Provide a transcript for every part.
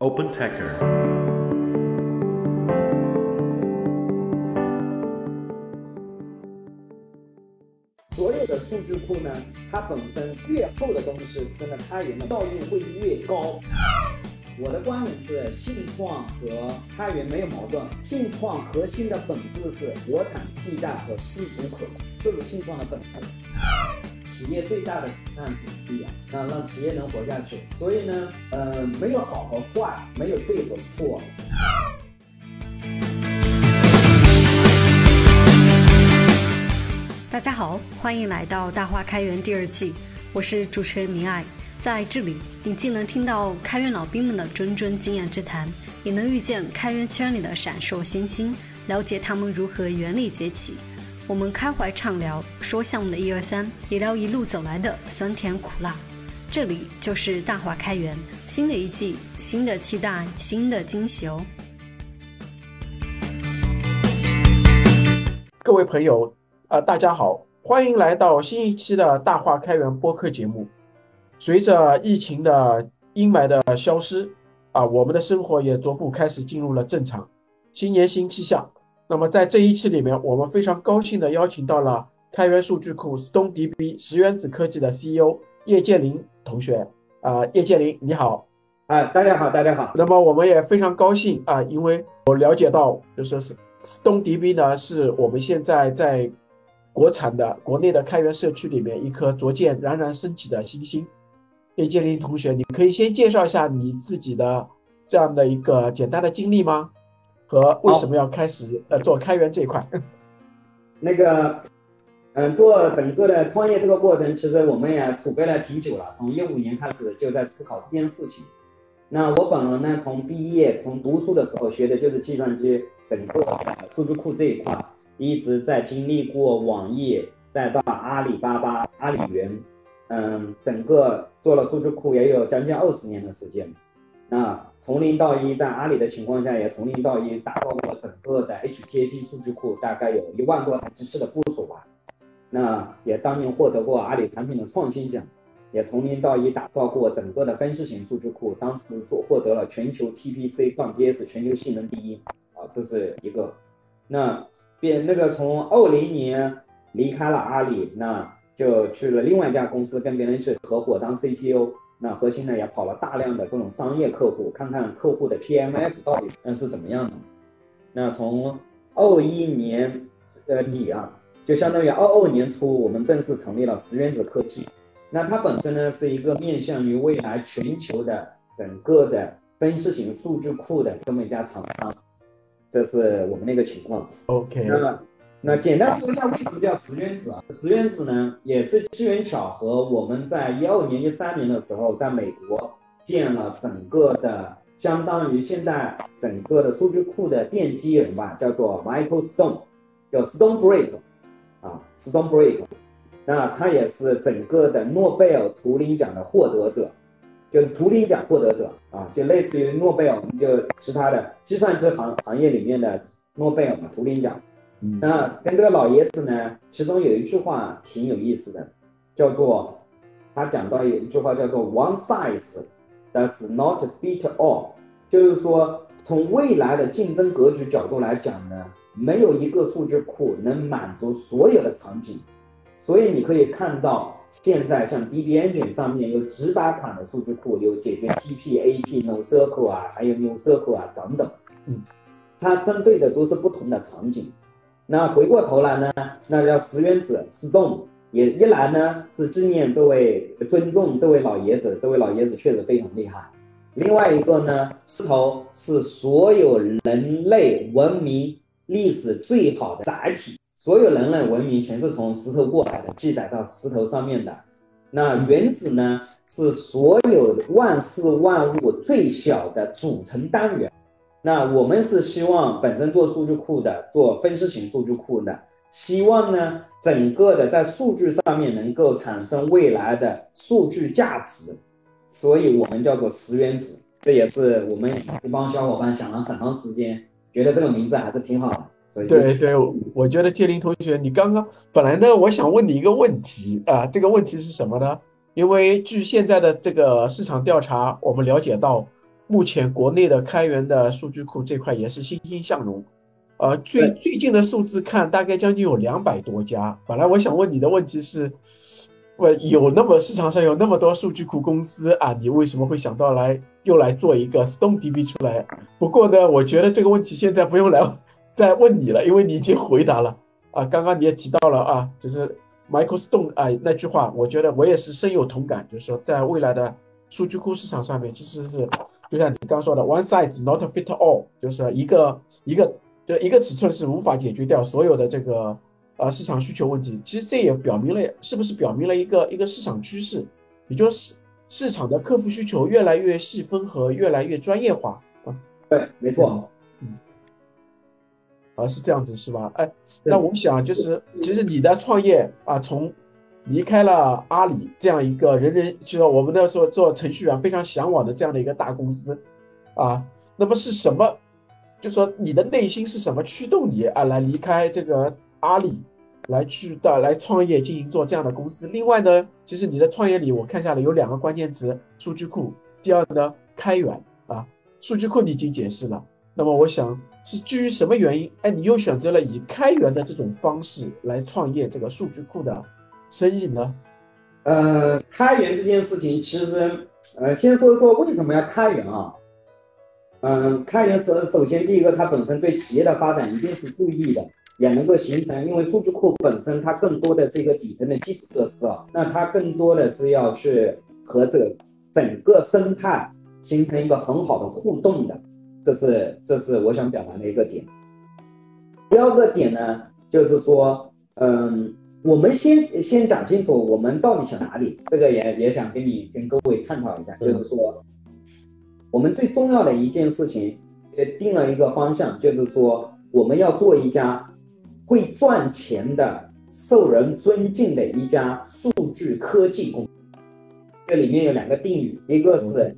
Open Techer。所有的数据库呢，它本身越厚的东西，真的开源的效应会越高。我的观点是，信创和开源没有矛盾。信创核心的本质是国产替代和自主可控，这是信创的本质。企业最大的慈善是什么呀？啊，让企业能活下去。所以呢，呃，没有好和坏，没有对和错。大家好，欢迎来到大话开源第二季，我是主持人明爱。在这里，你既能听到开源老兵们的谆谆经验之谈，也能遇见开源圈里的闪烁星星，了解他们如何原力崛起。我们开怀畅聊，说项目的一二三，也聊一路走来的酸甜苦辣。这里就是大话开源，新的一季，新的期待，新的惊喜哦！各位朋友，啊，大家好，欢迎来到新一期的大话开源播客节目。随着疫情的阴霾的消失，啊，我们的生活也逐步开始进入了正常。新年新气象。那么在这一期里面，我们非常高兴的邀请到了开源数据库 StoneDB 石原子科技的 CEO 叶建林同学。啊，叶建林，你好。啊，大家好，大家好。那么我们也非常高兴啊，因为我了解到，就是 StoneDB 呢，是我们现在在国产的国内的开源社区里面一颗逐渐冉冉升起的新星。叶建林同学，你可以先介绍一下你自己的这样的一个简单的经历吗？和为什么要开始呃做开源这一块？那个，嗯，做整个的创业这个过程，其实我们也储备了挺久了，从一五年开始就在思考这件事情。那我本人呢，从毕业从读书的时候学的就是计算机整个数据库这一块，一直在经历过网易，再到阿里巴巴、阿里云。嗯，整个做了数据库也有将近二十年的时间。那从零到一，在阿里的情况下，也从零到一打造过整个的 HTAP 数据库，大概有一万多台机器的部署吧。那也当年获得过阿里产品的创新奖，也从零到一打造过整个的分析型数据库，当时做获得了全球 TPC 杠 DS 全球性能第一啊，这是一个。那变那个从二零年离开了阿里，那。就去了另外一家公司，跟别人一起合伙当 CTO。那核心呢也跑了大量的这种商业客户，看看客户的 PMF 到底是怎么样的。那从二一年呃底啊，就相当于二二年初，我们正式成立了石原子科技。那它本身呢是一个面向于未来全球的整个的分析型数据库的这么一家厂商。这是我们那个情况。OK。那那简单说一下为什么叫石原子啊？石原子呢，也是机缘巧合，我们在一二年、一三年的时候，在美国建了整个的，相当于现在整个的数据库的奠基人吧，叫做 Michael Stone，叫 Stone Break，啊，Stone Break，那他也是整个的诺贝尔图灵奖的获得者，就是图灵奖获得者啊，就类似于诺贝尔，就其他的计算机行行业里面的诺贝尔嘛，图灵奖。那跟这个老爷子呢，其中有一句话挺有意思的，叫做他讲到有一句话叫做 “One size does not fit all”，就是说从未来的竞争格局角度来讲呢，没有一个数据库能满足所有的场景。所以你可以看到，现在像 DB Engine 上面有几百款的数据库，有解决 TP、AP、NoSQL 啊，还有 NewSQL 啊等等。嗯，它针对的都是不同的场景。那回过头来呢，那叫石原子 Stone，也一来呢是纪念这位尊重这位老爷子，这位老爷子确实非常厉害。另外一个呢，石头是所有人类文明历史最好的载体，所有人类文明全是从石头过来的，记载到石头上面的。那原子呢，是所有万事万物最小的组成单元。那我们是希望本身做数据库的，做分析型数据库的，希望呢整个的在数据上面能够产生未来的数据价值，所以我们叫做十元子，这也是我们一帮小伙伴想了很长时间，觉得这个名字还是挺好的。所以对对，我觉得建林同学，你刚刚本来呢，我想问你一个问题啊，这个问题是什么呢？因为据现在的这个市场调查，我们了解到。目前国内的开源的数据库这块也是欣欣向荣。呃，最最近的数字看，大概将近有两百多家。本来我想问你的问题是，我有那么市场上有那么多数据库公司啊，你为什么会想到来又来做一个 StoneDB 出来？不过呢，我觉得这个问题现在不用来再问你了，因为你已经回答了 啊。刚刚你也提到了啊，就是 Michael Stone 啊那句话，我觉得我也是深有同感，就是说在未来的数据库市场上面，其实是就像你刚说的，One size not fit all，就是一个一个就一个尺寸是无法解决掉所有的这个。呃，市场需求问题，其实这也表明了，是不是表明了一个一个市场趋势，也就是市场的客户需求越来越细分和越来越专业化啊？对，没错，嗯，啊，是这样子是吧？哎，那我们想就是，其实你的创业啊，从离开了阿里这样一个人人就是我们那时候做程序员非常向往的这样的一个大公司啊，那么是什么？就说你的内心是什么驱动你啊来离开这个？阿里来去的来创业经营做这样的公司。另外呢，其实你的创业里我看下来有两个关键词：数据库。第二呢，开源啊，数据库你已经解释了。那么我想是基于什么原因？哎，你又选择了以开源的这种方式来创业这个数据库的生意呢？呃，开源这件事情其实，呃，先说说为什么要开源啊？嗯，开源首首先第一个，它本身对企业的发展一定是注意的。也能够形成，因为数据库本身它更多的是一个底层的基础设施啊，那它更多的是要去和这个整个生态形成一个很好的互动的，这是这是我想表达的一个点。第二个点呢，就是说，嗯，我们先先讲清楚我们到底想哪里，这个也也想跟你跟各位探讨一下，就是说，我们最重要的一件事情，呃，定了一个方向，就是说我们要做一家。会赚钱的、受人尊敬的一家数据科技公司，这里面有两个定语，一个是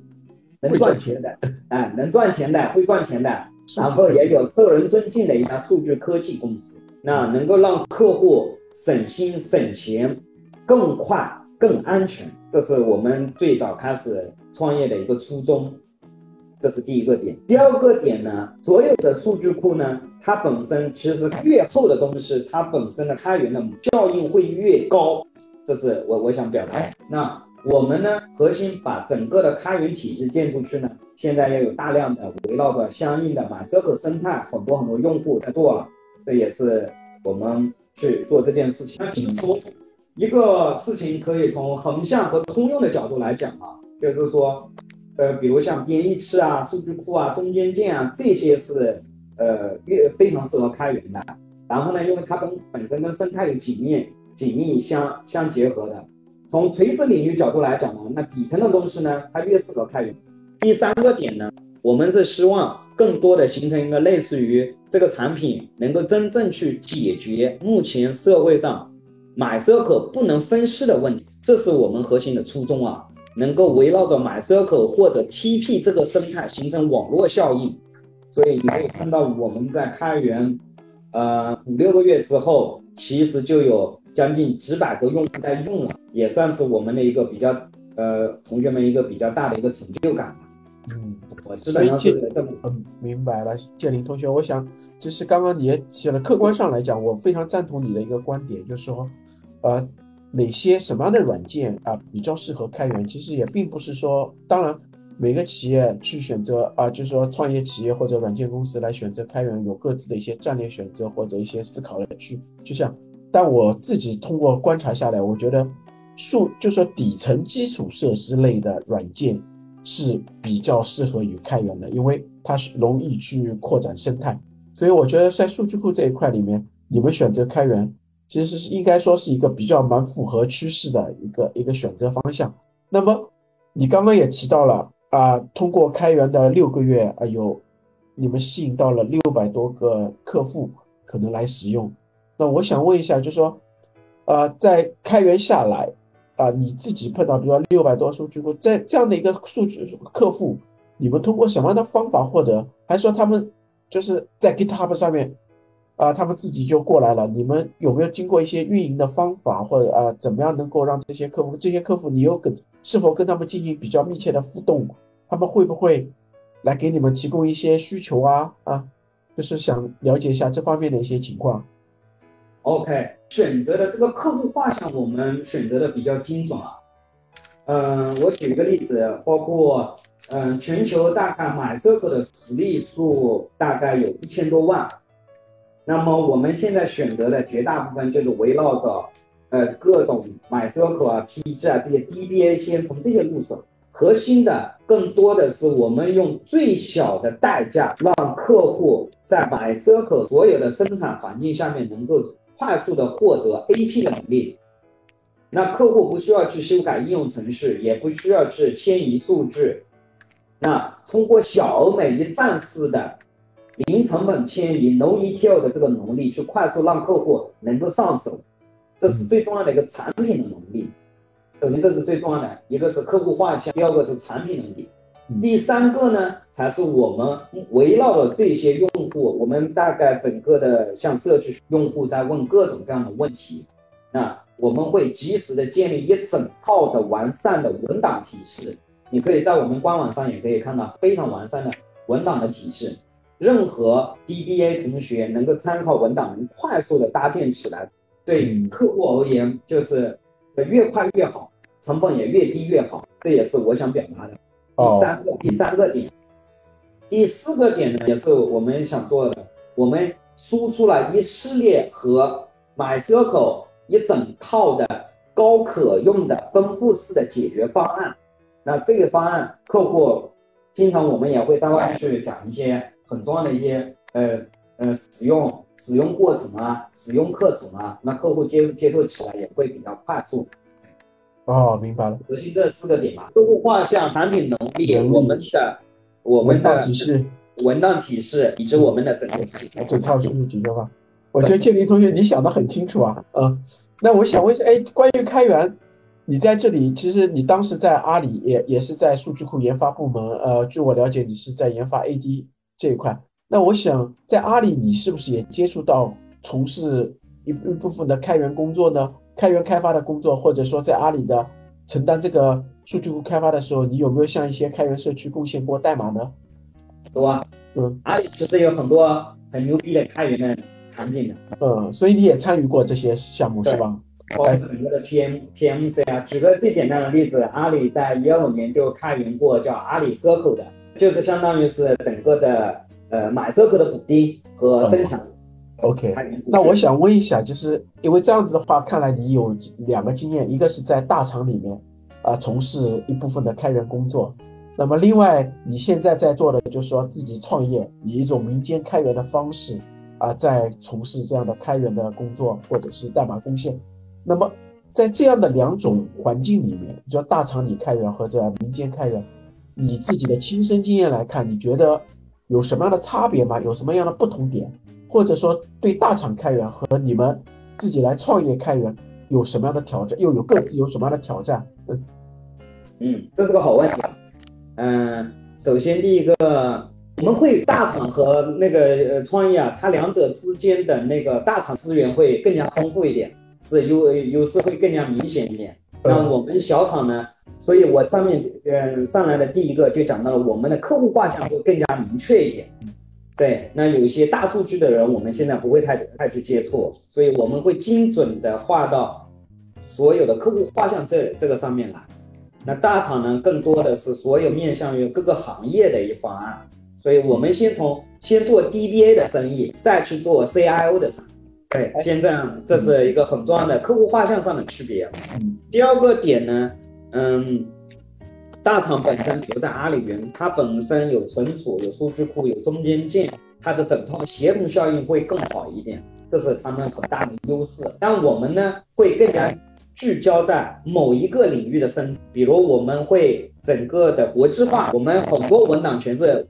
能赚钱的，哎，能赚钱的、会赚钱的，然后也有受人尊敬的一家数据科技公司，那能够让客户省心省钱、更快、更安全，这是我们最早开始创业的一个初衷。这是第一个点。第二个点呢，所有的数据库呢，它本身其实越厚的东西，它本身的开源的效应会越高。这是我我想表达。那我们呢，核心把整个的开源体系建出去呢，现在也有大量的围绕着相应的 MySQL 生态，很多很多用户在做了。这也是我们去做这件事情。那其实从一个事情可以从横向和通用的角度来讲啊，就是说。呃，比如像编译器啊、数据库啊、中间件啊，这些是呃越非常适合开源的。然后呢，因为它跟本身跟生态有紧密紧密相相结合的。从垂直领域角度来讲呢，那底层的东西呢，它越适合开源。第三个点呢，我们是希望更多的形成一个类似于这个产品能够真正去解决目前社会上买 circle 不能分析的问题，这是我们核心的初衷啊。能够围绕着买 circle 或者 TP 这个生态形成网络效应，所以你可以看到我们在开源，呃五六个月之后，其实就有将近几百个用户在用了，也算是我们的一个比较呃同学们一个比较大的一个成就感吧。嗯，我基本上是这么嗯明白了，建林同学，我想其实刚刚你也提了，客观上来讲，我非常赞同你的一个观点，就是说，呃。哪些什么样的软件啊比较适合开源？其实也并不是说，当然每个企业去选择啊，就是说创业企业或者软件公司来选择开源，有各自的一些战略选择或者一些思考的去去向。但我自己通过观察下来，我觉得数就说底层基础设施类的软件是比较适合于开源的，因为它是容易去扩展生态。所以我觉得在数据库这一块里面，你们选择开源。其实是应该说是一个比较蛮符合趋势的一个一个选择方向。那么你刚刚也提到了啊，通过开源的六个月啊，有你们吸引到了六百多个客户可能来使用。那我想问一下，就是说，呃，在开源下来啊，你自己碰到比如说六百多数据库，在这样的一个数据客户，你们通过什么样的方法获得？还是说他们就是在 GitHub 上面？啊，他们自己就过来了。你们有没有经过一些运营的方法，或者啊，怎么样能够让这些客户，这些客户你有跟是否跟他们进行比较密切的互动？他们会不会来给你们提供一些需求啊啊，就是想了解一下这方面的一些情况。OK，选择的这个客户画像我们选择的比较精准啊。嗯，我举一个例子，包括嗯，全球大概买 circle 的实例数大概有一千多万，那么我们现在选择的绝大部分就是围绕着呃各种买 circle 啊、PG 啊这些 DBA 先从这些入手。核心的更多的是我们用最小的代价，让客户在买 circle 所有的生产环境下面能够快速的获得 AP 的能力。那客户不需要去修改应用程序，也不需要去迁移数据。那通过小而美一站式的零成本迁移 No ETL 的这个能力，去快速让客户能够上手，这是最重要的一个产品的能力。首先，这是最重要的，一个是客户画像，第二个是产品能力，第三个呢，才是我们围绕着这些用户，我们大概整个的向社区用户在问各种各样的问题，那我们会及时的建立一整套的完善的文档体系，你可以在我们官网上也可以看到非常完善的文档的体系，任何 DBA 同学能够参考文档，能快速的搭建起来，对客户而言就是越快越好。成本也越低越好，这也是我想表达的。第三个，第三个点，第四个点呢，也是我们想做的。我们输出了一系列和 MyCircle 一整套的高可用的分布式的解决方案。那这个方案，客户经常我们也会在外面去讲一些很重要的一些呃呃使用使用过程啊，使用课程啊，那客户接接受起来也会比较快速。哦，明白了。核心这四个点嘛，客户画像、产品能力、我们的我们的体系、文档体系以及我们的整个整套数据解决方案。我觉得建林同学你想的很清楚啊。嗯，那我想问一下，哎，关于开源，你在这里其实你当时在阿里也也是在数据库研发部门。呃，据我了解，你是在研发 AD 这一块。那我想在阿里，你是不是也接触到从事一一部分的开源工作呢？开源开发的工作，或者说在阿里的承担这个数据库开发的时候，你有没有向一些开源社区贡献过代码呢？有啊，嗯，阿里其实有很多很牛逼的开源的产品的，嗯，所以你也参与过这些项目是吧？包括整个的 PM PMC 啊，举个最简单的例子，阿里在一二年就开源过叫阿里 Circle 的，就是相当于是整个的呃买 Circle 的补丁和增强。OK，那我想问一下，就是因为这样子的话，看来你有两个经验，一个是在大厂里面啊从事一部分的开源工作，那么另外你现在在做的就是说自己创业，以一种民间开源的方式啊在从事这样的开源的工作或者是代码贡献。那么在这样的两种环境里面，你说大厂里开源和在民间开源，你自己的亲身经验来看，你觉得有什么样的差别吗？有什么样的不同点？或者说，对大厂开源和你们自己来创业开源有什么样的挑战？又有各自有什么样的挑战？嗯嗯，这是个好问题。嗯，首先第一个，我们会大厂和那个呃创业啊，它两者之间的那个大厂资源会更加丰富一点，是优优势会更加明显一点。那我们小厂呢？所以我上面嗯上来的第一个就讲到了，我们的客户画像会更加明确一点。对，那有一些大数据的人，我们现在不会太太去接触，所以我们会精准的画到所有的客户画像这这个上面来。那大厂呢，更多的是所有面向于各个行业的一方案，所以我们先从先做 DBA 的生意，再去做 CIO 的生意。对，先这样，这是一个很重要的客户画像上的区别。第二个点呢，嗯。大厂本身，比如在阿里云，它本身有存储、有数据库、有中间件，它的整套协同效应会更好一点，这是他们很大的优势。但我们呢，会更加聚焦在某一个领域的生，比如我们会整个的国际化，我们很多文档全是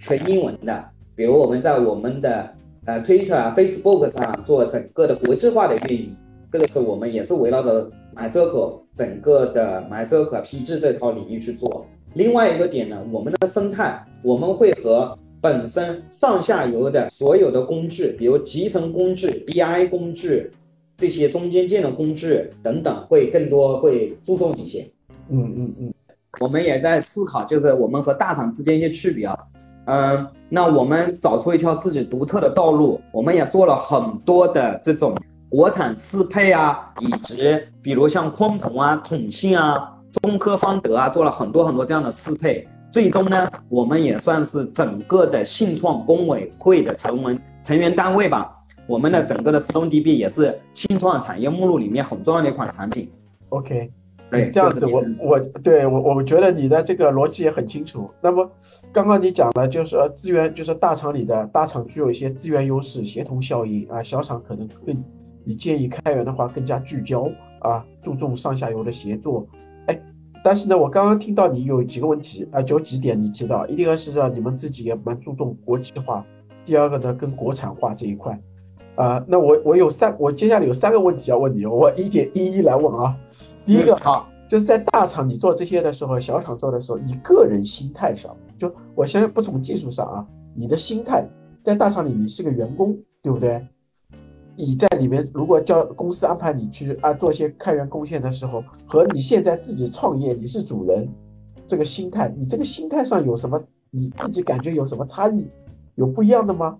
全英文的，比如我们在我们的呃 Twitter、Facebook 上做整个的国际化的运营，这个是我们也是围绕着。MyCircle 整个的 MyCircle PG 这套领域去做。另外一个点呢，我们的生态我们会和本身上下游的所有的工具，比如集成工具、BI 工具这些中间件的工具等等，会更多会注重一些。嗯嗯嗯，我们也在思考，就是我们和大厂之间一些区别啊。嗯，那我们找出一条自己独特的道路，我们也做了很多的这种国产适配啊，以及比如像鲲鹏啊、统信啊、中科方德啊，做了很多很多这样的适配。最终呢，我们也算是整个的信创工委会的成文成员单位吧。我们的整个的石龙 DB 也是信创产业目录里面很重要的一款产品。OK，对，这样子我我对我我觉得你的这个逻辑也很清楚。那么刚刚你讲了，就是资源就是大厂里的大厂具有一些资源优势、协同效应啊，小厂可能更你建议开源的话更加聚焦啊，注重上下游的协作。哎，但是呢，我刚刚听到你有几个问题啊，就几点你提到，一个是让你们自己也蛮注重国际化，第二个呢跟国产化这一块。啊，那我我有三，我接下来有三个问题要问你，我一点一一来问啊。第一个好，就是在大厂你做这些的时候，小厂做的时候，你个人心态上，就我先不从技术上啊，你的心态在大厂里你是个员工，对不对？你在里面如果叫公司安排你去啊做一些开源贡献的时候，和你现在自己创业你是主人，这个心态，你这个心态上有什么你自己感觉有什么差异，有不一样的吗？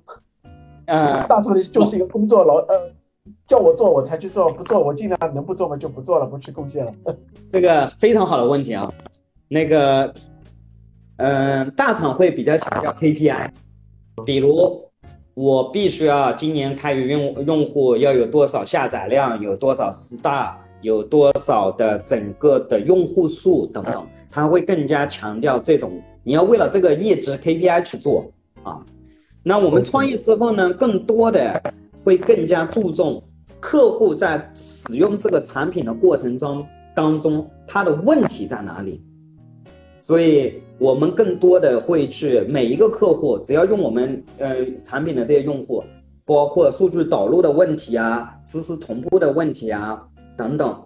呃，大厂里就是一个工作劳，呃，叫我做我才去做，不做我尽量能不做嘛就不做了，不去贡献了。这个非常好的问题啊，那个，嗯，大厂会比较强调 KPI，比如我必须要今年开源用用户要有多少下载量，有多少 star，有多少的整个的用户数等等，他会更加强调这种你要为了这个业绩 KPI 去做啊。那我们创业之后呢，更多的会更加注重客户在使用这个产品的过程中当中，他的问题在哪里？所以我们更多的会去每一个客户，只要用我们呃产品的这些用户，包括数据导入的问题啊、实时同步的问题啊等等，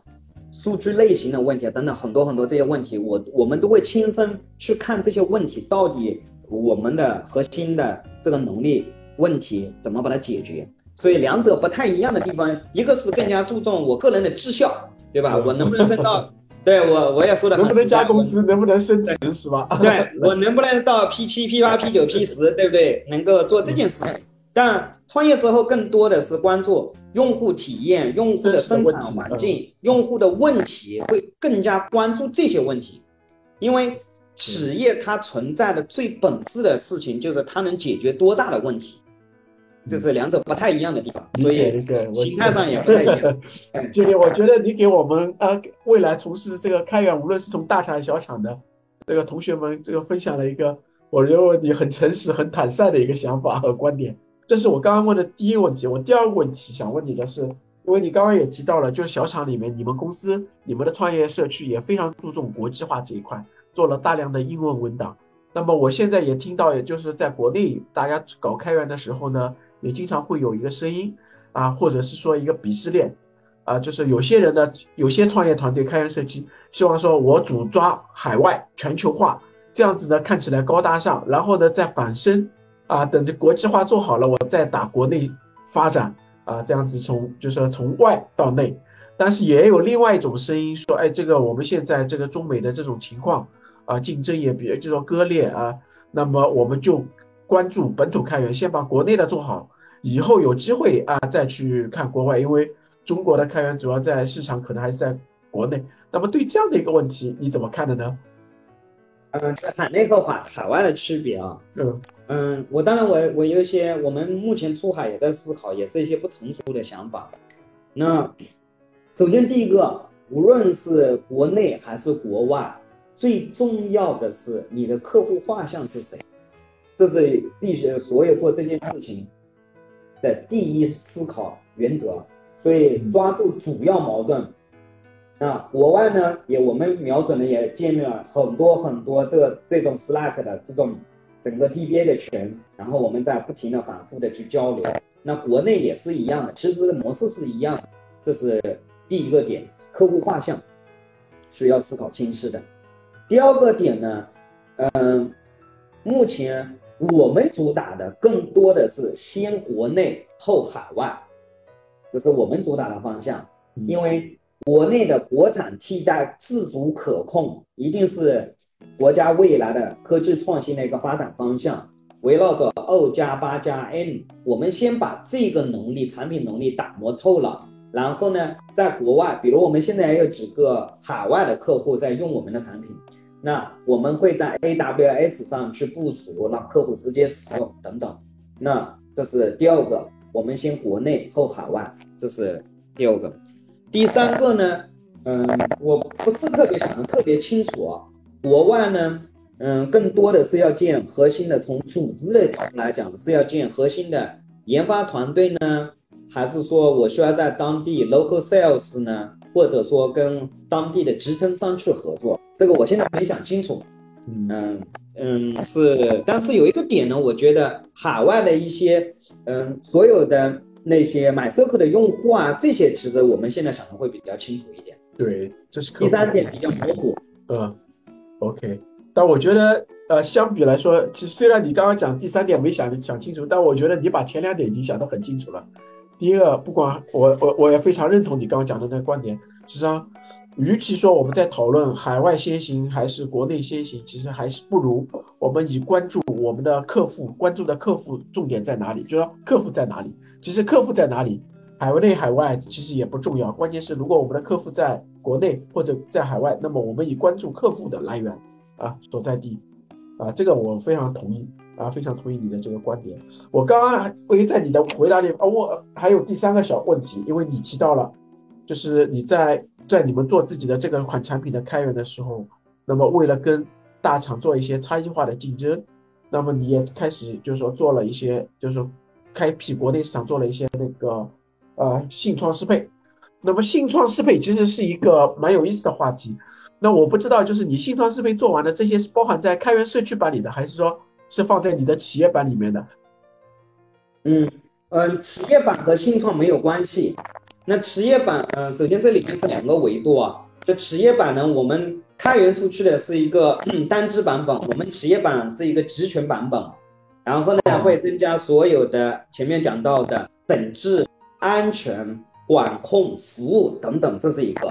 数据类型的问题啊等等很多很多这些问题，我我们都会亲身去看这些问题到底。我们的核心的这个能力问题怎么把它解决？所以两者不太一样的地方，一个是更加注重我个人的绩效，对吧？我能不能升到？对我我也说的能不能加工资，能不能升职是吧？对我能不能到 P 七、P 八、P 九、P 十，对不对？能够做这件事情。但创业之后，更多的是关注用户体验、用户的生产环境、用户的问题，会更加关注这些问题，因为。企业它存在的最本质的事情，就是它能解决多大的问题，这是两者不太一样的地方，所以形态上也不太一样。今 天我觉得你给我们呃未来从事这个开源，无论是从大厂小厂的这个同学们，这个分享了一个我认为你很诚实、很坦率的一个想法和观点。这是我刚刚问的第一个问题。我第二个问题想问你的是，因为你刚刚也提到了，就是小厂里面你们公司、你们的创业社区也非常注重国际化这一块。做了大量的英文文档，那么我现在也听到，也就是在国内大家搞开源的时候呢，也经常会有一个声音啊，或者是说一个鄙视链啊，就是有些人呢，有些创业团队开源社区希望说我主抓海外全球化，这样子呢看起来高大上，然后呢再反身啊，等着国际化做好了，我再打国内发展啊，这样子从就是从外到内，但是也有另外一种声音说，哎，这个我们现在这个中美的这种情况。啊，竞争也比就说割裂啊，那么我们就关注本土开源，先把国内的做好，以后有机会啊再去看国外，因为中国的开源主要在市场可能还是在国内。那么对这样的一个问题，你怎么看的呢？嗯，海内和海海外的区别啊，嗯嗯，我当然我我有一些，我们目前出海也在思考，也是一些不成熟的想法。那首先第一个，无论是国内还是国外。最重要的是你的客户画像是谁，这是必须所有做这件事情的第一思考原则。所以抓住主要矛盾。那国外呢，也我们瞄准的也建立了很多很多这个这种 Slack 的这种整个 DBA 的群，然后我们在不停的反复的去交流。那国内也是一样的，其实模式是一样的。这是第一个点，客户画像需要思考清晰的。第二个点呢，嗯，目前我们主打的更多的是先国内后海外，这是我们主打的方向。因为国内的国产替代自主可控，一定是国家未来的科技创新的一个发展方向。围绕着 O 加八加 N，我们先把这个能力、产品能力打磨透了，然后呢，在国外，比如我们现在也有几个海外的客户在用我们的产品，那我们会在 AWS 上去部署，让客户直接使用等等。那这是第二个，我们先国内后海外，这是第二个。第三个呢，嗯，我不是特别想的特别清楚啊。国外呢，嗯，更多的是要建核心的，从组织的角度来讲是要建核心的研发团队呢，还是说我需要在当地 local sales 呢，或者说跟当地的集成商去合作？这个我现在没想清楚。嗯嗯，是，但是有一个点呢，我觉得海外的一些，嗯，所有的那些买 circle 的用户啊，这些其实我们现在想的会比较清楚一点。对，这是第三点比较模糊。嗯。OK，但我觉得，呃，相比来说，其实虽然你刚刚讲第三点没想想清楚，但我觉得你把前两点已经想得很清楚了。第一个，不管我我我也非常认同你刚刚讲的那个观点。实际上，与其说我们在讨论海外先行还是国内先行，其实还是不如我们以关注我们的客户，关注的客户重点在哪里，就说客户在哪里。其实客户在哪里，海内海外其实也不重要，关键是如果我们的客户在。国内或者在海外，那么我们以关注客户的来源啊所在地啊，这个我非常同意啊，非常同意你的这个观点。我刚刚关于在你的回答里啊，我还有第三个小问题，因为你提到了，就是你在在你们做自己的这个款产品的开源的时候，那么为了跟大厂做一些差异化的竞争，那么你也开始就是说做了一些，就是说开辟国内市场，做了一些那个呃信创适配。那么信创适配其实是一个蛮有意思的话题。那我不知道，就是你信创适配做完的这些是包含在开源社区版里的，还是说是放在你的企业版里面的？嗯嗯，企业版和信创没有关系。那企业版，嗯，首先这里面是两个维度啊。就企业版呢，我们开源出去的是一个单机版本，我们企业版是一个集群版本。然后呢，会增加所有的前面讲到的整治、安全。管控服务等等，这是一个。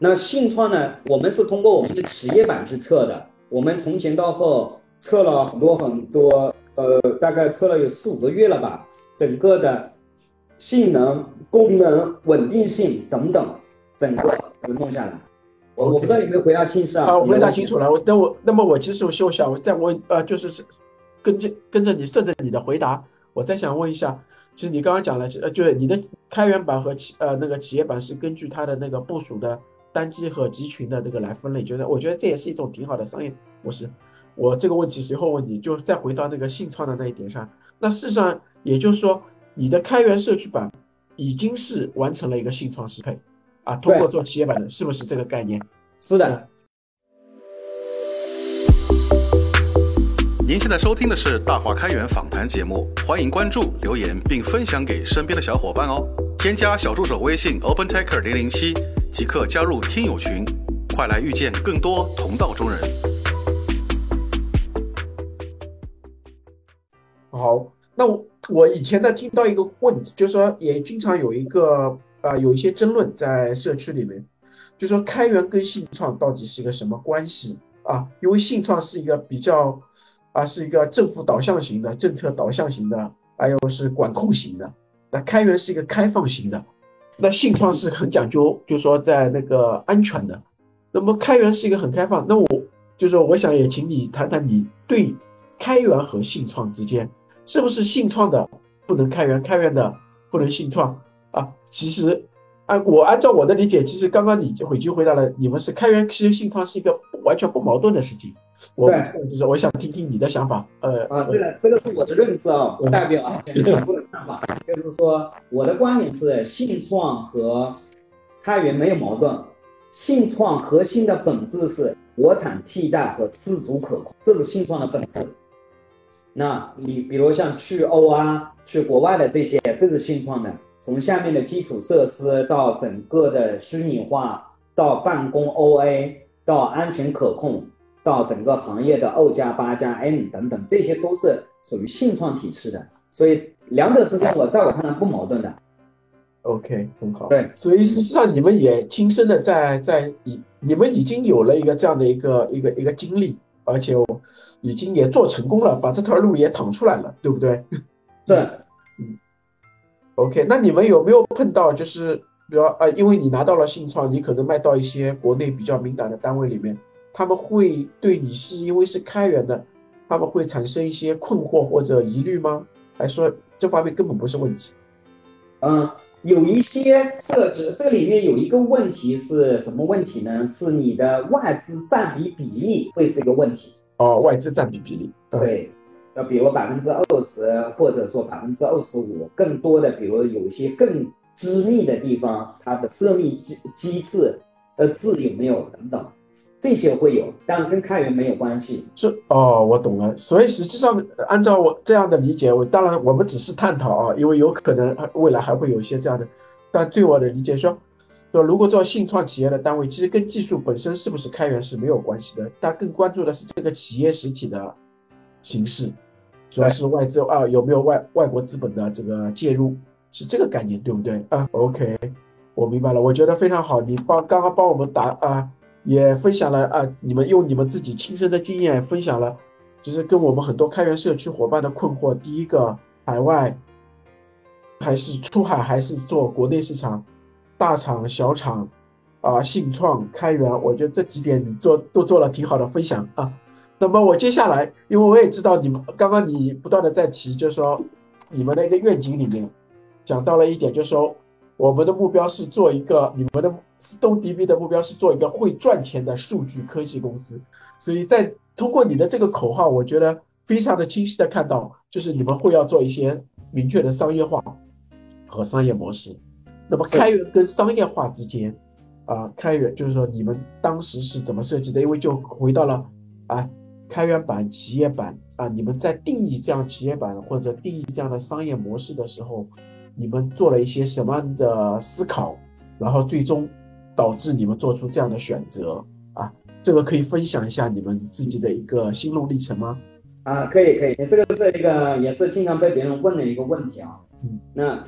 那信创呢？我们是通过我们的企业版去测的。我们从前到后测了很多很多，呃，大概测了有四五个月了吧。整个的性能、功能、稳定性等等，整个都弄下来。我我不知道有没有回答清楚啊？啊，我回答清楚了。我等我，那么我其实我就想再问，呃，就是是跟着跟着你顺着你的回答，我再想问一下。其实你刚刚讲了，呃，就是你的开源版和企呃那个企业版是根据它的那个部署的单机和集群的这个来分类，觉得我觉得这也是一种挺好的商业模式。我这个问题随后问你，就再回到那个信创的那一点上。那事实上也就是说，你的开源社区版已经是完成了一个信创适配啊，通过做企业版的，是不是这个概念？是的。您现在收听的是大话开源访谈节目，欢迎关注、留言并分享给身边的小伙伴哦。添加小助手微信 open_taker 零零七，即刻加入听友群，快来遇见更多同道中人。好，那我我以前呢听到一个问题，就是说也经常有一个呃有一些争论在社区里面，就说开源跟信创到底是一个什么关系啊？因为信创是一个比较。啊，是一个政府导向型的、政策导向型的，还有是管控型的。那开源是一个开放型的，那信创是很讲究，就说在那个安全的。那么开源是一个很开放，那我就是我想也请你谈谈你对开源和信创之间，是不是信创的不能开源，开源的不能信创啊？其实。按我按照我的理解，其实刚刚你就已经回答了，你们是开源其实信创是一个完全不矛盾的事情。对，就是我想听听你的想法。呃啊，对了，这个是我的认知啊，不代表啊 全部的看法。就是说，我的观点是，信创和开源没有矛盾。信创核心的本质是国产替代和自主可控，这是信创的本质。那你比如像去欧啊，去国外的这些，这是新创的。从下面的基础设施到整个的虚拟化，到办公 OA，到安全可控，到整个行业的 O 加八加 N 等等，这些都是属于信创体系的。所以两者之间，我在我看来不矛盾的。OK，很好。对，所以实际上你们也亲身的在在你你们已经有了一个这样的一个一个一个经历，而且已经也做成功了，把这条路也趟出来了，对不对？是，嗯，OK，那你们有没有碰到就是比如啊，因为你拿到了信创，你可能卖到一些国内比较敏感的单位里面，他们会对你是因为是开源的，他们会产生一些困惑或者疑虑吗？还是说这方面根本不是问题？嗯，有一些设置，这里面有一个问题是什么问题呢？是你的外资占比比例会是一个问题。哦，外资占比比例，嗯对，要比如百分之二十，或者说百分之二十五，更多的，比如有一些更机密的地方，它的涉密机机制的字有没有等等，这些会有，但跟开源没有关系。是哦，我懂了。所以实际上，呃按照我这样的理解，我当然我们只是探讨啊，因为有可能呃未来还会有一些这样的。但对我的理解说，说如果做信创企业的单位，其实跟技术本身是不是开源是没有关系的，但更关注的是这个企业实体的形式，主要是外资啊有没有外外国资本的这个介入，是这个概念，对不对啊？OK，我明白了，我觉得非常好，你帮刚刚帮我们答啊。也分享了啊，你们用你们自己亲身的经验分享了，就是跟我们很多开源社区伙伴的困惑。第一个，海外还是出海还是做国内市场，大厂小厂啊，信创开源，我觉得这几点你做都做了挺好的分享啊。那么我接下来，因为我也知道你们刚刚你不断的在提，就是说你们的一个愿景里面讲到了一点，就是说我们的目标是做一个你们的。StoneDB 的目标是做一个会赚钱的数据科技公司，所以在通过你的这个口号，我觉得非常的清晰的看到，就是你们会要做一些明确的商业化和商业模式。那么开源跟商业化之间，啊，开源就是说你们当时是怎么设计的？因为就回到了啊，开源版、企业版啊，你们在定义这样企业版或者定义这样的商业模式的时候，你们做了一些什么样的思考？然后最终。导致你们做出这样的选择啊？这个可以分享一下你们自己的一个心路历程吗？啊，可以可以，这个是一个也是经常被别人问的一个问题啊。嗯，那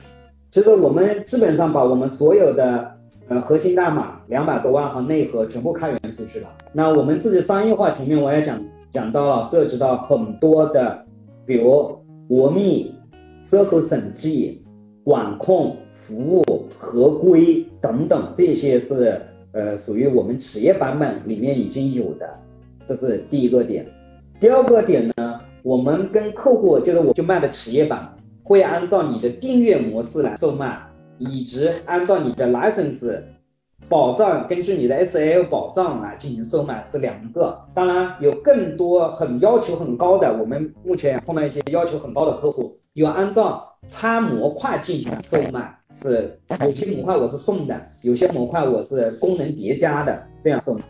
其实我们基本上把我们所有的呃核心代码两百多万行内核全部开源出去了。那我们自己商业化前面我也讲讲到了，涉及到很多的，比如国密、SOC 审计、管控。服务合规等等，这些是呃属于我们企业版本里面已经有的，这是第一个点。第二个点呢，我们跟客户就是我就卖的企业版，会按照你的订阅模式来售卖，以及按照你的 license 保障，根据你的 SL 保障来进行售卖，是两个。当然有更多很要求很高的，我们目前碰到一些要求很高的客户，有按照参模块进行售卖。是有些模块我是送的，有些模块我是功能叠加的，这样售卖。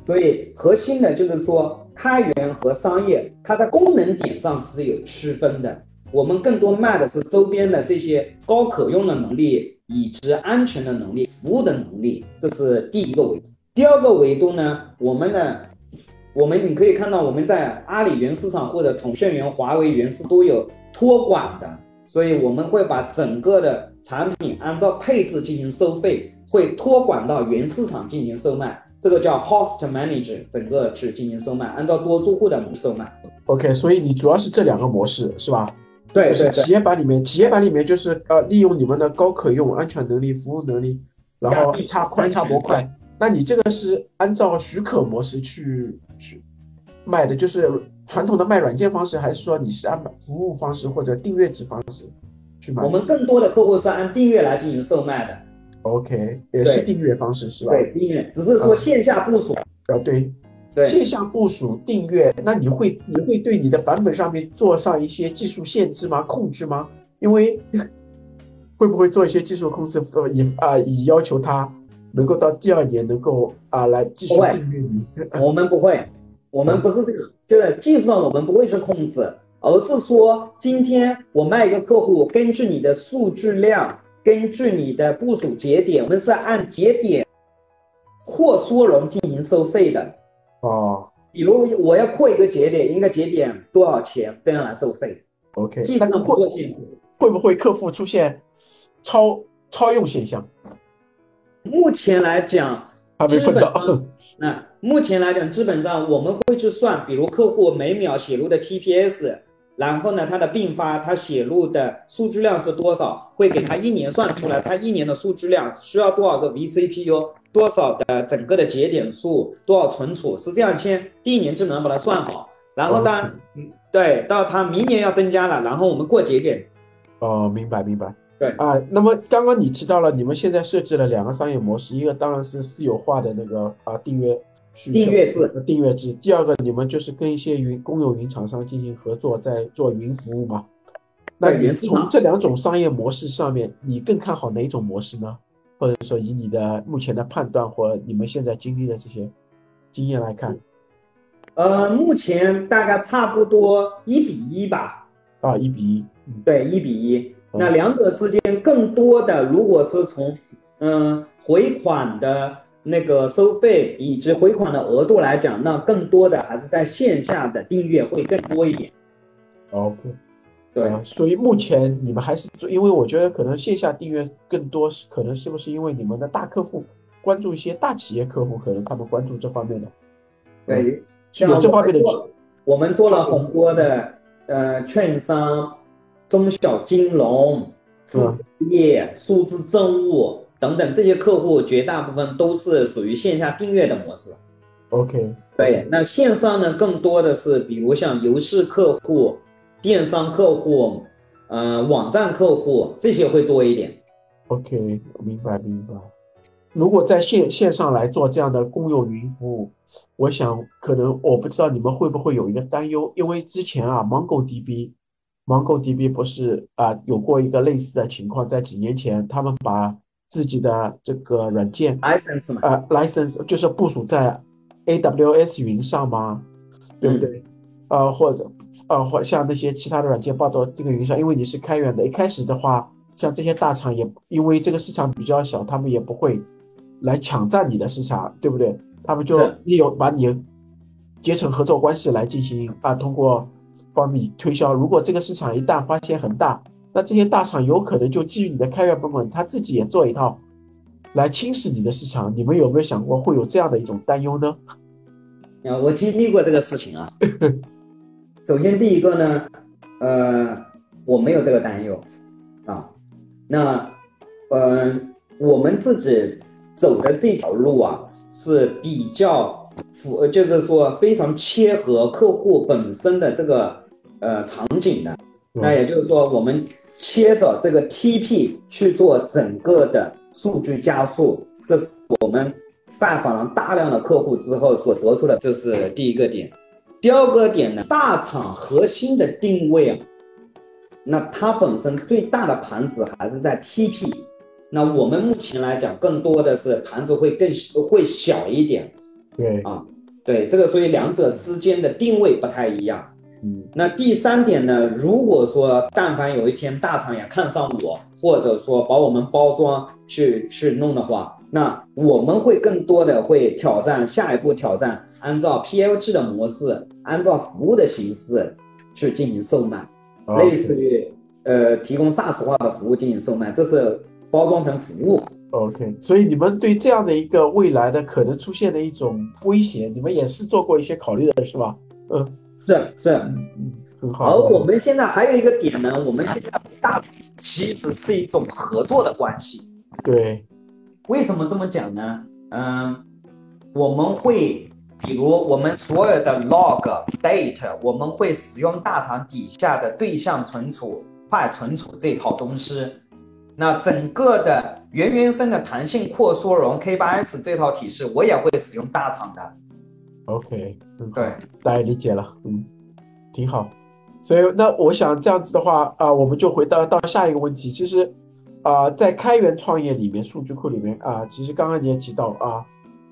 所以核心的就是说，开源和商业，它在功能点上是有区分的。我们更多卖的是周边的这些高可用的能力，以及安全的能力、服务的能力，这是第一个维度。第二个维度呢，我们的，我们你可以看到，我们在阿里云市场或者统炫云、华为云市都有托管的。所以我们会把整个的产品按照配置进行收费，会托管到云市场进行售卖，这个叫 host manager，整个去进行售卖，按照多租户的模式售卖。OK，所以你主要是这两个模式是吧？对对。企业版里面，企业版里面就是呃利用你们的高可用、安全能力、服务能力，然后一插宽插模块。那你这个是按照许可模式去去卖的，就是。传统的卖软件方式，还是说你是按服务方式或者订阅制方式去卖？我们更多的客户是按订阅来进行售卖的。OK，也是订阅方式是吧？对，订阅，只是说线下部署。啊，对，对，线下部署订阅，那你会你会对你的版本上面做上一些技术限制吗？控制吗？因为 会不会做一些技术控制，呃，以啊以要求他能够到第二年能够啊来继续订阅你？我们不会。我们不是这个，就是技术上我们不会去控制，而是说今天我卖一个客户，根据你的数据量，根据你的部署节点，我们是按节点扩缩容进行收费的。哦，比如我要扩一个节点，一个节点多少钱，这样来收费。OK，基本上不做限制。会不会客户出现超超用现象？目前来讲。还没碰到。那目前来讲，基本上我们会去算，比如客户每秒写入的 TPS，然后呢，它的并发，它写入的数据量是多少，会给它一年算出来，它一年的数据量需要多少个 vCPU，多少的整个的节点数，多少存储，是这样先第一年就能把它算好，然后当嗯对，到它明年要增加了，然后我们过节点。哦，明白明白。对。啊，那么刚刚你提到了，你们现在设置了两个商业模式，一个当然是私有化的那个啊订阅订阅制呃订阅制，第二个你们就是跟一些云公有云厂商进行合作，在做云服务嘛。那从这两种商业模式上面，你更看好哪一种模式呢？或者说以你的目前的判断或你们现在经历的这些经验来看，呃，目前大概差不多一比一吧。啊，一比一，嗯对，一比一。嗯那两者之间更多的，如果是从嗯回款的那个收费以及回款的额度来讲，那更多的还是在线下的订阅会更多一点。，OK。对，啊，所以目前你们还是做，因为我觉得可能线下订阅更多是可能是不是因为你们的大客户关注一些大企业客户，可能他们关注这方面的，对，是有这方面的我们做我们做了很多的呃券商、中小金融、纸业、数字政务等等这些客户，绝大部分都是属于线下订阅的模式。OK，对，那线上呢，更多的是比如像游戏客户、电商客户、呃网站客户这些会多一点。OK，明白明白。如果在线线上来做这样的公有云服务，我想可能我不知道你们会不会有一个担忧，因为之前啊，MongoDB。MongoDB 不是啊、有过一个类似的情况，在几年前，他们把自己的这个软件 license 嘛，呃，license 就是部署在 AWS 云上吗？对不对？呃，或者呃，或像那些其他的软件报到这个云上，因为你是开源的，一开始的话，像这些大厂也因为这个市场比较小，他们也不会来抢占你的市场，对不对？他们就利用把你结成合作关系来进行啊，通过帮你推销。如果这个市场一旦发现很大，那这些大厂有可能就基于你的开源版本，他自己也做一套。来侵蚀你的市场，你们有没有想过会有这样的一种担忧呢？啊，我经历过这个事情啊。首先第一个呢，呃，我没有这个担忧啊。那，呃，我们自己走的这条路啊，是比较符，呃就是说非常切合客户本身的这个呃场景的。那也就是说，我们切着这个 TP 去做整个的数据加速，这是我们拜访了大量的客户之后所得出的，这是第一个点。第二个点呢，大厂核心的定位啊，那它本身最大的盘子还是在 TP，那我们目前来讲，更多的是盘子会更会小一点对，啊，对这个，所以两者之间的定位不太一样。嗯那第三点呢，如果说但凡有一天大厂也看上我，或者说把我们包装去去弄的话，那我们会更多的会挑战下一步挑战，按照 PLG 的模式，按照服务的形式去进行售卖，类似于呃提供 SaaS 化的服务进行售卖，这是包装成服务。OK，所以你们对这样的一个未来的可能出现的一种威胁，你们也是做过一些考虑的，是吧？嗯是是，嗯嗯，很好。而我们现在还有一个点呢，我们现在大其实是一种合作的关系。对，为什么这么讲呢？嗯，我们会，比如我们所有的 log date，我们会使用大厂底下的对象存储、快存储这套东西。那整个的原原生的弹性扩缩容 K8s 这套体系，我也会使用大厂的。OK，嗯对，大家理解了，嗯，挺好。所以那我想这样子的话啊、我们就回到到下一个问题。其实啊、在开源创业里面，数据库里面啊、其实刚刚你也提到啊，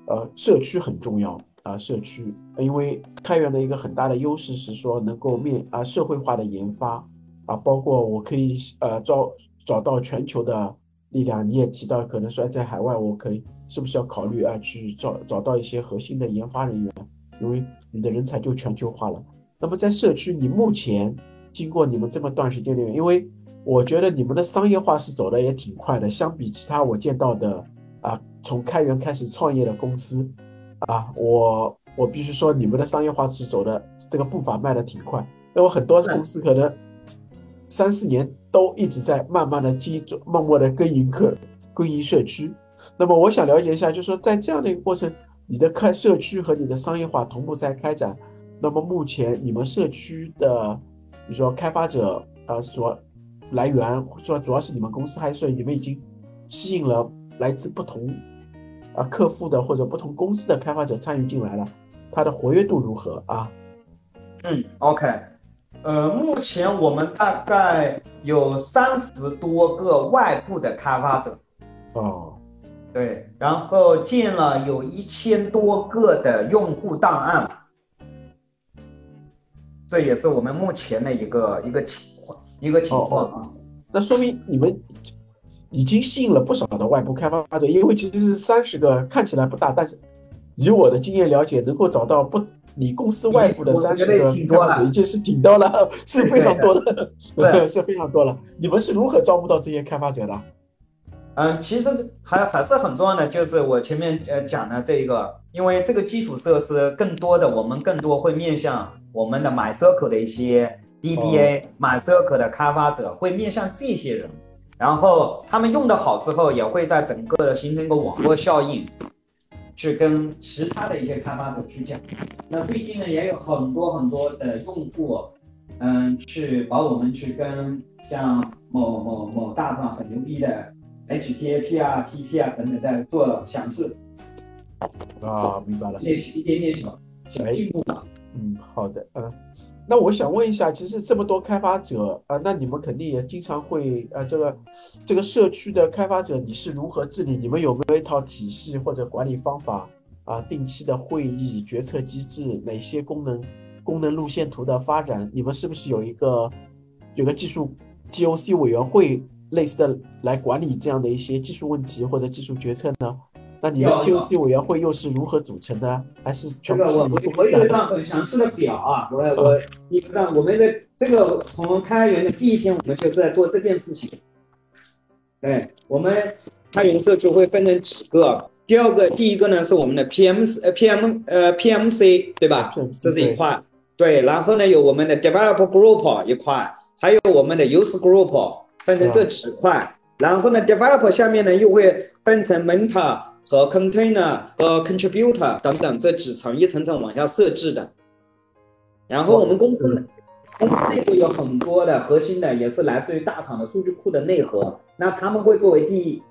呃，社区很重要啊、社区，因为开源的一个很大的优势是说能够面啊社会化的研发啊，包括我可以呃找找到全球的力量。你也提到可能说在海外，我可以是不是要考虑啊去找找到一些核心的研发人员？因为你的人才就全球化了。那么在社区，你目前经过你们这么段时间里面，因为我觉得你们的商业化是走的也挺快的，相比其他我见到的啊从开源开始创业的公司，啊，我我必须说你们的商业化是走的这个步伐迈的挺快，那我很多公司可能三四年都一直在慢慢的积默默的耕耘客耕耘社区。那么我想了解一下，就是说在这样的一个过程，你的开社区和你的商业化同步在开展。那么目前你们社区的，比如说开发者，呃，所来源，说主要是你们公司，还是你们已经吸引了来自不同啊客户的或者不同公司的开发者参与进来了？它的活跃度如何啊？嗯，OK，呃，目前我们大概有三十多个外部的开发者。哦。对，然后建了有一千多个的用户档案，这也是我们目前的一个一个情况，一个情况啊。那说明你们已经吸引了不少的外部开发者，因为其实是三十个看起来不大，但是以我的经验了解，能够找到不你公司外部的三十个开发者，已经是挺多了，是非常多的，对，是非常多了。你们是如何招募到这些开发者的？嗯，其实还还是很重要的，就是我前面呃讲的这一个，因为这个基础设施更多的，我们更多会面向我们的 MySQL 的一些 DBA，MySQL 的开发者会面向这些人，然后他们用的好之后，也会在整个的形成一个网络效应，去跟其他的一些开发者去讲。那最近呢，也有很多很多的用户，嗯，去把我们去跟像某某某大厂很牛逼的。HTAP 啊，TP 啊等等，在做详试啊，明白了，练习一点点小小进步嘛。嗯，好的，嗯，那我想问一下，其实这么多开发者啊，那你们肯定也经常会啊，这个这个社区的开发者，你是如何治理？你们有没有一套体系或者管理方法啊？定期的会议、决策机制，哪些功能功能路线图的发展，你们是不是有一个有个技术 TOC 委员会？类似的来管理这样的一些技术问题或者技术决策呢？那你的 TOC 委员会又是如何组成的？还是全部是我我有一张很详细的表啊，我我一张我们的这个从开源的第一天我们就在做这件事情。对，我们开源社区会分成几个？第二个，第一个呢是我们的 PM 呃 PM 呃 PMC 对吧？这是一块。对，然后呢有我们的 Developer Group 一块，还有我们的 User Group。分成这几块，然后呢，developer 下面呢又会分成 mentor 和 container 和 contributor 等等这几层，一层层往下设置的。然后我们公司公司内部有很多的核心的，也是来自于大厂的数据库的内核，那他们会作为第一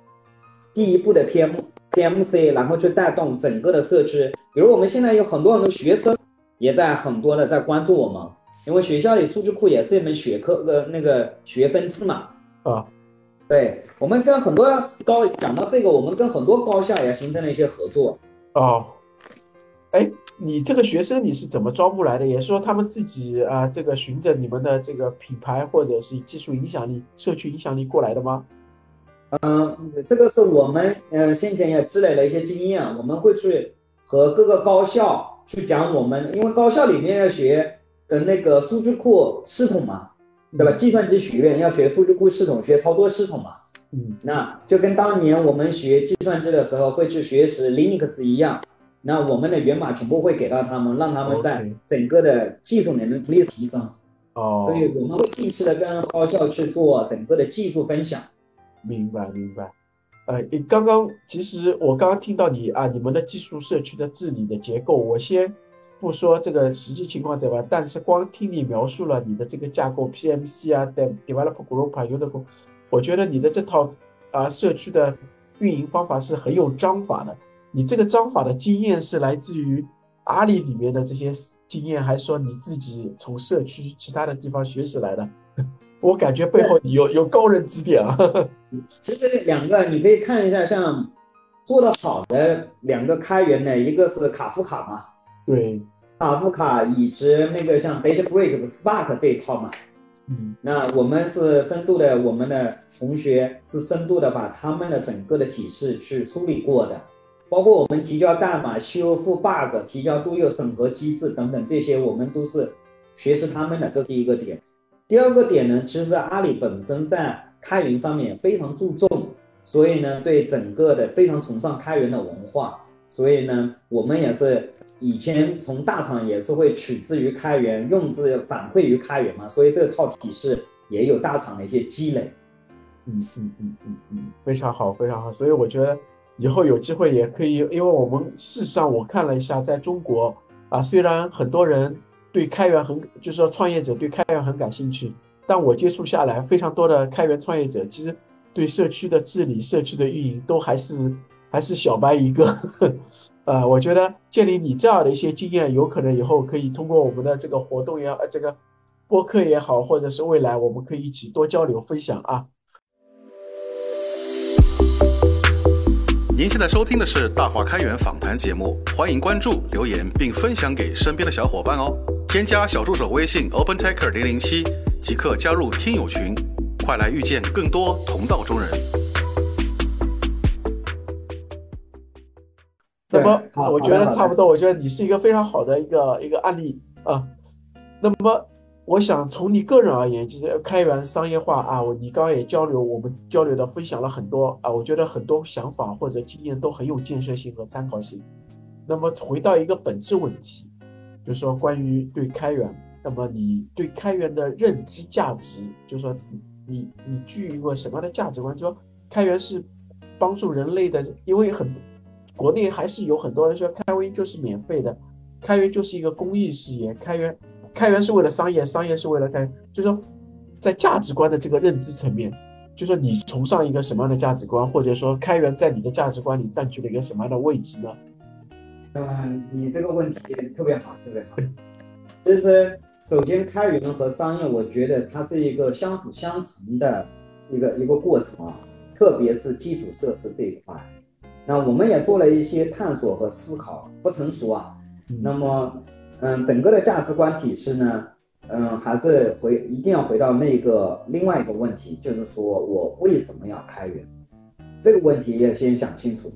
第一步的 PM PMC，然后去带动整个的社区。比如我们现在有很多很多学生也在很多的在关注我们，因为学校里数据库也是一门学科呃那个学分制嘛。啊，对，我们跟很多高讲到这个，我们跟很多高校也形成了一些合作。哦，哎，你这个学生你是怎么招募来的？也是说他们自己啊，这个循着你们的这个品牌或者是技术影响力、社区影响力过来的吗？嗯，这个是我们嗯先前也积累了一些经验，我们会去和各个高校去讲我们，因为高校里面要学呃那个数据库系统嘛。对吧？计算机学院要学数据库系统，学操作系统嘛。嗯，那就跟当年我们学计算机的时候会去学习 Linux 一样。那我们的源码全部会给到他们，让他们在整个的技术能力提升。哦，所以我们会定期的跟高校去做整个的技术分享。明白，明白。呃，刚刚其实我刚刚听到你啊，你们的技术社区的治理的结构，我先。不说这个实际情况怎么样，但是光听你描述了你的这个架构，PMC 啊，Developer Group 啊，User Group，我觉得你的这套啊社区的运营方法是很有章法的。你这个章法的经验是来自于阿里里面的这些经验，还是说你自己从社区其他的地方学习来的？我感觉背后有有高人指点啊。其实两个你可以看一下，像做的好的两个开源的，一个是卡夫卡嘛。对，卡夫卡以及那个像 DataBricks、Spark 这一套嘛，嗯，那我们是深度的，我们的同学是深度的把他们的整个的体系去梳理过的，包括我们提交代码、修复 bug、提交都有审核机制等等这些，我们都是学习他们的，这是一个点。第二个点呢，其实阿里本身在开源上面非常注重所以呢，对整个的非常崇尚开源的文化，所以呢，我们也是以前从大厂也是会取之于开源，用之反馈于开源嘛，所以这套体系也有大厂的一些积累。嗯嗯嗯嗯嗯，非常好，非常好。所以我觉得以后有机会也可以，因为我们事实上我看了一下，在中国啊，虽然很多人对开源很，就是说创业者对开源很感兴趣，但我接触下来，非常多的开源创业者其实。对社区的治理、社区的运营都还是还是小白一个，呃，我觉得建立你这样的一些经验，有可能以后可以通过我们的这个活动也呃这个播客也好，或者是未来我们可以一起多交流分享啊。您现在收听的是大话开源访谈节目，欢迎关注、留言并分享给身边的小伙伴哦。添加小助手微信 OpenTaker 零零七，即刻加入听友群。快来遇见更多同道中人。那么，我觉得差不多。我觉得你是一个非常好的一个一个案例啊。那么，我想从你个人而言，就是开源商业化啊。我你刚刚也交流，我们交流的分享了很多啊。我觉得很多想法或者经验都很有建设性和参考性。那么，回到一个本质问题，就是说关于对开源，那么你对开源的认知价值，就是说。你你具一个什么样的价值观？就说开源是帮助人类的，因为很国内还是有很多人说开源就是免费的，开源就是一个公益事业，开源开源是为了商业，商业是为了开，就说在价值观的这个认知层面，就说你崇尚一个什么样的价值观，或者说开源在你的价值观里占据了一个什么样的位置呢？嗯，你这个问题特别好，特别好，其实。首先，开源和商业，我觉得它是一个相辅相成的一个一个过程啊，特别是基础设施这一块。那我们也做了一些探索和思考，不成熟啊。那么，嗯，整个的价值观体系呢，嗯，还是回一定要回到那个另外一个问题，就是说我为什么要开源？这个问题要先想清楚。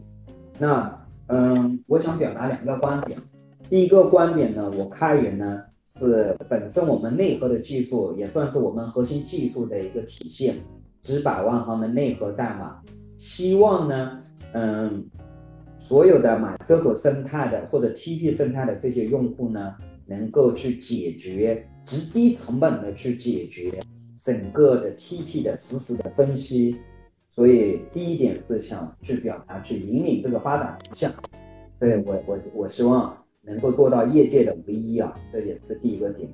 那，嗯，我想表达两个观点。第一个观点呢，我开源呢。是本身我们内核的技术，也算是我们核心技术的一个体现，几百万行的内核代码，希望呢，嗯，所有的买 circle 生态的或者 TP 生态的这些用户呢，能够去解决极低成本的去解决整个的 TP 的实时的分析，所以第一点是想去表达去引领这个发展方向，对我我我希望。能够做到业界的唯一啊，这也是第一个点。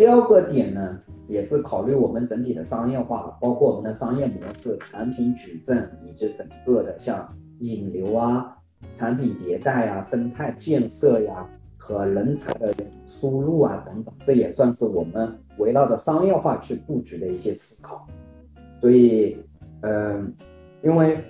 第二个点呢，也是考虑我们整体的商业化，包括我们的商业模式、产品矩阵以及整个的像引流啊、产品迭代啊、生态建设呀和人才的输入啊等等，这也算是我们围绕着商业化去布局的一些思考。所以，嗯，因为，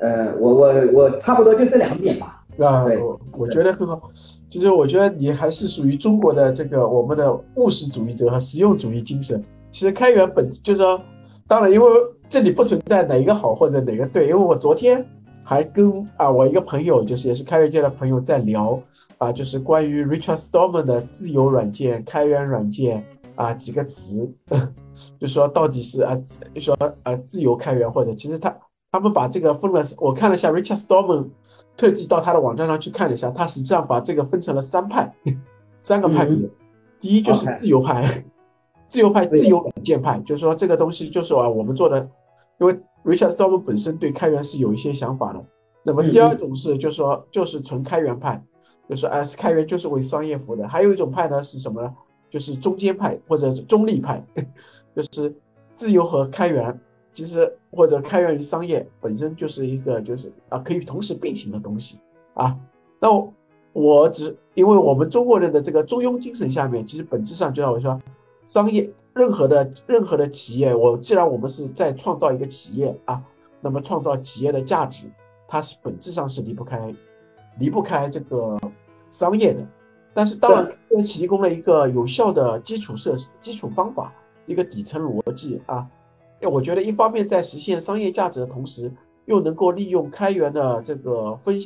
呃，我我我差不多就这两点吧。啊，我我觉得很好。其实我觉得你还是属于中国的这个我们的务实主义者和实用主义精神。其实开源本就是说，当然因为这里不存在哪一个好或者哪个对，因为我昨天还跟啊我一个朋友，就是也是开源界的朋友在聊啊，就是关于 Richard Stallman 的自由软件、开源软件啊几个词，就说到底是啊就说啊自由开源或者其实他他们把这个分了，我看了一下 Richard Stallman。特地到他的网站上去看了一下，他实际上把这个分成了三派，三个派别。第一就是自由派，自由派自由软件派，就是说这个东西就是啊我们做的，因为 Richard Stallman 本身对开源是有一些想法的。那么第二种是就是说就是纯开源派，就是啊开源就是为商业服务的。还有一种派呢是什么呢？就是中间派或者中立派，就是自由和开源。其实或者开源于商业本身就是一个就是啊可以同时并行的东西啊。那我只因为我们中国人的这个中庸精神下面，其实本质上就像我说，商业任何的任何的企业，我既然我们是在创造一个企业啊，那么创造企业的价值，它是本质上是离不开离不开这个商业的。但是当然提供了一个有效的基础设施、基础方法、一个底层逻辑啊。哎，我觉得一方面在实现商业价值的同时，又能够利用开源的这个分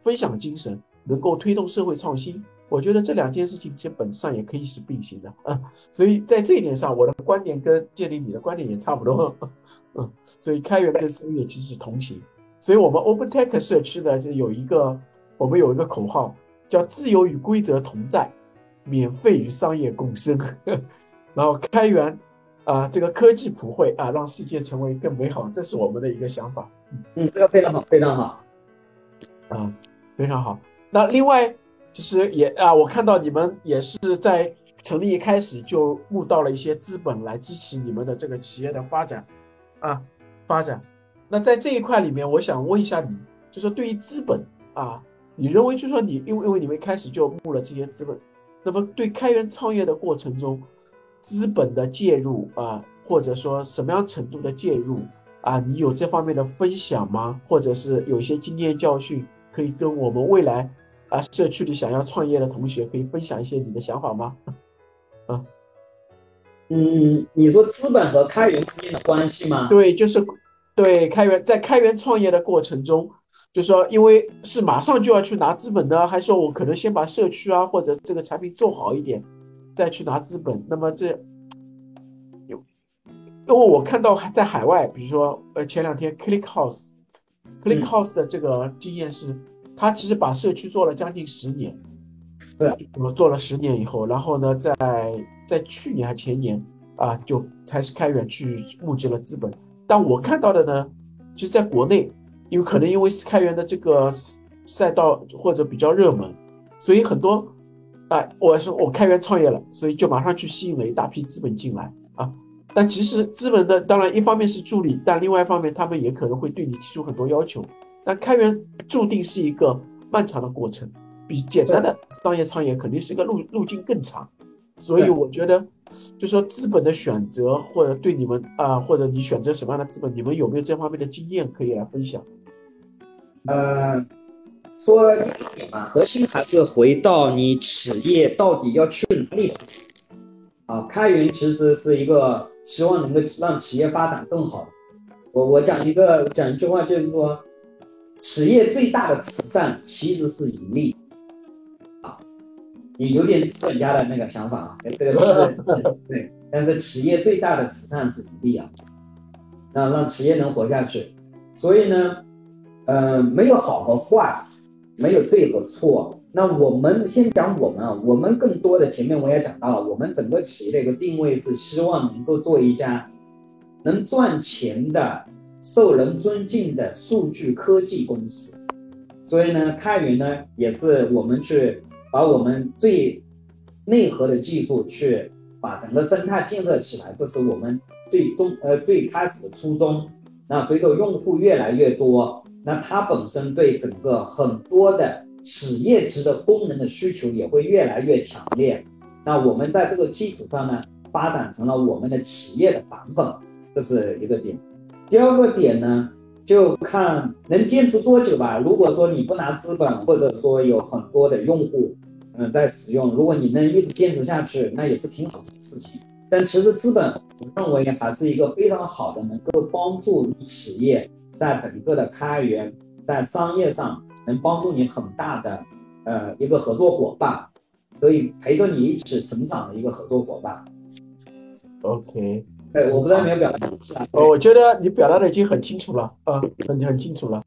分享精神，能够推动社会创新。我觉得这两件事情其实本质上也可以是并行的啊。所以在这一点上，我的观点跟建立你的观点也差不多。嗯，所以开源跟商业其实是同行。所以我们 OpenTech 社区呢就有一个，我们有一个口号叫“自由与规则同在，免费与商业共生”，然后开源啊，这个科技普惠啊，让世界成为更美好，这是我们的一个想法。嗯，这个非常好，非常好，啊，非常好。那另外，其实也啊，我看到你们也是在成立一开始就募到了一些资本来支持你们的这个企业的发展，啊，发展。那在这一块里面，我想问一下你，就是对于资本啊，你认为就说你因为因为你们一开始就募了这些资本，那么对开源创业的过程中，资本的介入啊，或者说什么样程度的介入啊，你有这方面的分享吗？或者是有一些经验教训可以跟我们未来啊社区里想要创业的同学可以分享一些你的想法吗？啊，嗯，你说资本和开源之间的关系吗？对，就是。对，开源在开源创业的过程中，就说因为是马上就要去拿资本的，还是说我可能先把社区啊或者这个产品做好一点，再去拿资本？那么这有，因为我看到在海外，比如说呃前两天 ClickHouse，ClickHouse 的这个经验是，他其实把社区做了将近十年，对，我做了十年以后，然后呢，在在去年还前年啊，就才是开源去募集了资本。但我看到的呢，其实在国内，因为可能因为开源的这个赛道或者比较热门，所以很多，哎，我说我开源创业了，所以就马上去吸引了一大批资本进来啊。但其实资本的当然一方面是助力，但另外一方面他们也可能会对你提出很多要求。但开源注定是一个漫长的过程，比简单的商业创业肯定是一个路路径更长，所以我觉得。就说资本的选择，或者对你们啊，或者你选择什么样的资本，你们有没有这方面的经验可以来分享？呃，说一点嘛，核心还是回到你企业到底要去哪里。啊，开源其实是一个希望能够让企业发展更好。我我讲一个讲一句话，就是说，企业最大的慈善其实是盈利。啊你有点资本家的那个想法啊，这个是对，但是企业最大的慈善是盈利啊，那让企业能活下去。所以呢，呃，没有好和坏，没有对和错。那我们先讲我们啊，我们更多的前面我也讲到了，我们整个企业的一个定位是希望能够做一家能赚钱的、受人尊敬的数据科技公司。所以呢，开源呢也是我们去。把我们最内核的技术去把整个生态建设起来，这是我们最终呃最开始的初衷。那随着用户越来越多，那它本身对整个很多的企业级的功能的需求也会越来越强烈。那我们在这个基础上呢，发展成了我们的企业的版本，这是一个点。第二个点呢，就看能坚持多久吧。如果说你不拿资本，或者说有很多的用户。嗯，在使用，如果你能一直坚持下去，那也是挺好的事情。但其实资本，我认为还是一个非常好的，能够帮助企业在整个的开源，在商业上能帮助你很大的，呃，一个合作伙伴，可以陪着你一起成长的一个合作伙伴。OK，对，我不知道你有表达是吧？我觉得你表达的已经很清楚了，啊，很很清楚了。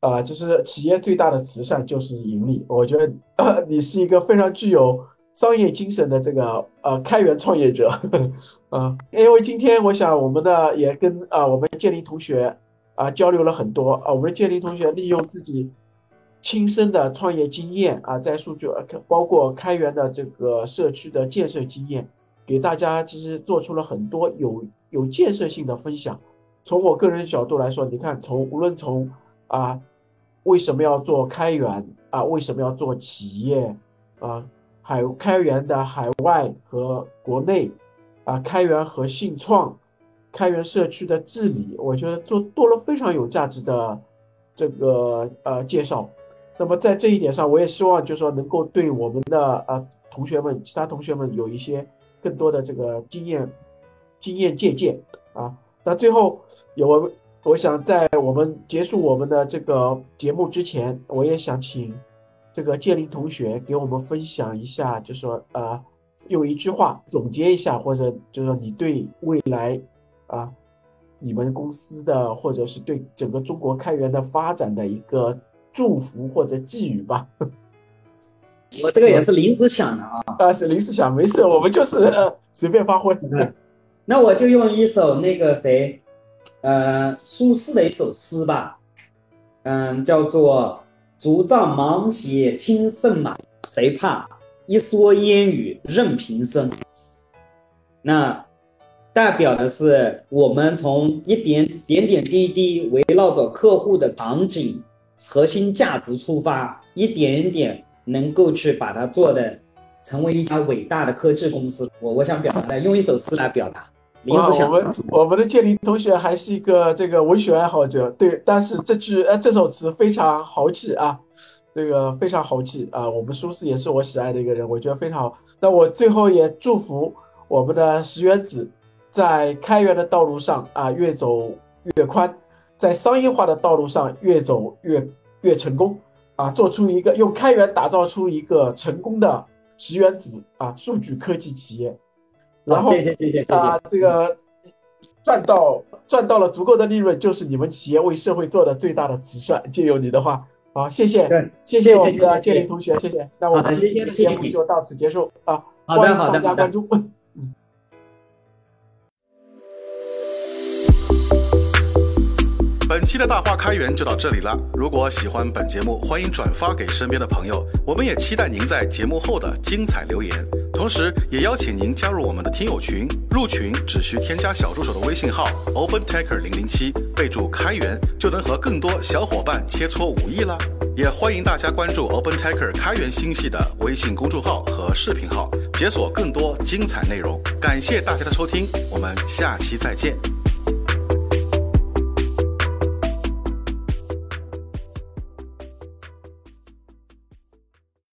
啊，就是企业最大的慈善就是盈利。我觉得你是一个非常具有商业精神的这个呃开源创业者 啊。因为今天我想我们的也跟啊我们建林同学啊交流了很多啊，我们建林同学利用自己亲身的创业经验啊，在数据包括开源的这个社区的建设经验，给大家其实做出了很多有有建设性的分享。从我个人角度来说，你看从无论从啊。为什么要做开源啊？为什么要做企业啊？海开源的海外和国内啊，开源和信创，开源社区的治理，我觉得做多了非常有价值的这个呃介绍。那么在这一点上，我也希望就是说能够对我们的呃同学们，其他同学们有一些更多的这个经验经验借鉴啊。那最后有。我我想在我们结束我们的这个节目之前，我也想请这个建林同学给我们分享一下，就说呃，用一句话总结一下，或者就是说你对未来啊你们公司的，或者是对整个中国开源的发展的一个祝福或者寄语吧。我这个也是临时想的啊，啊，是临时想，没事，我们就是呃随便发挥。那我就用一首那个谁，呃，苏轼的一首诗吧，嗯，叫做“竹杖芒鞋轻胜马，谁怕一蓑烟雨任平生”。那代表的是我们从一点点点滴滴，围绕着客户的场景、核心价值出发，一点一点。能够去把它做的成为一家伟大的科技公司，我我想表达的用一首诗来表达。林子祥，我们我们的建林同学还是一个这个文学爱好者，对，但是这句呃这首词非常豪气啊，这个非常豪气啊。我们苏轼也是我喜爱的一个人，我觉得非常好。那我最后也祝福我们的石原子在开源的道路上啊越走越宽，在商业化的道路上越走越越成功。啊，做出一个用开源打造出一个成功的石原子啊，数据科技企业，然后谢谢谢谢谢谢啊，这个赚到赚到了足够的利润，就是你们企业为社会做的最大的慈善。借用你的话，好，谢谢，谢谢我们的建林同学，谢谢。那我们今天的节目就到此结束啊，欢迎大家关注。本期的大话开源就到这里了。如果喜欢本节目，欢迎转发给身边的朋友。我们也期待您在节目后的精彩留言，同时也邀请您加入我们的听友群。入群只需添加小助手的微信号 OpenTaker 零零七，备注开源，就能和更多小伙伴切磋武艺了。也欢迎大家关注 OpenTaker 开源星系的微信公众号和视频号，解锁更多精彩内容。感谢大家的收听，我们下期再见。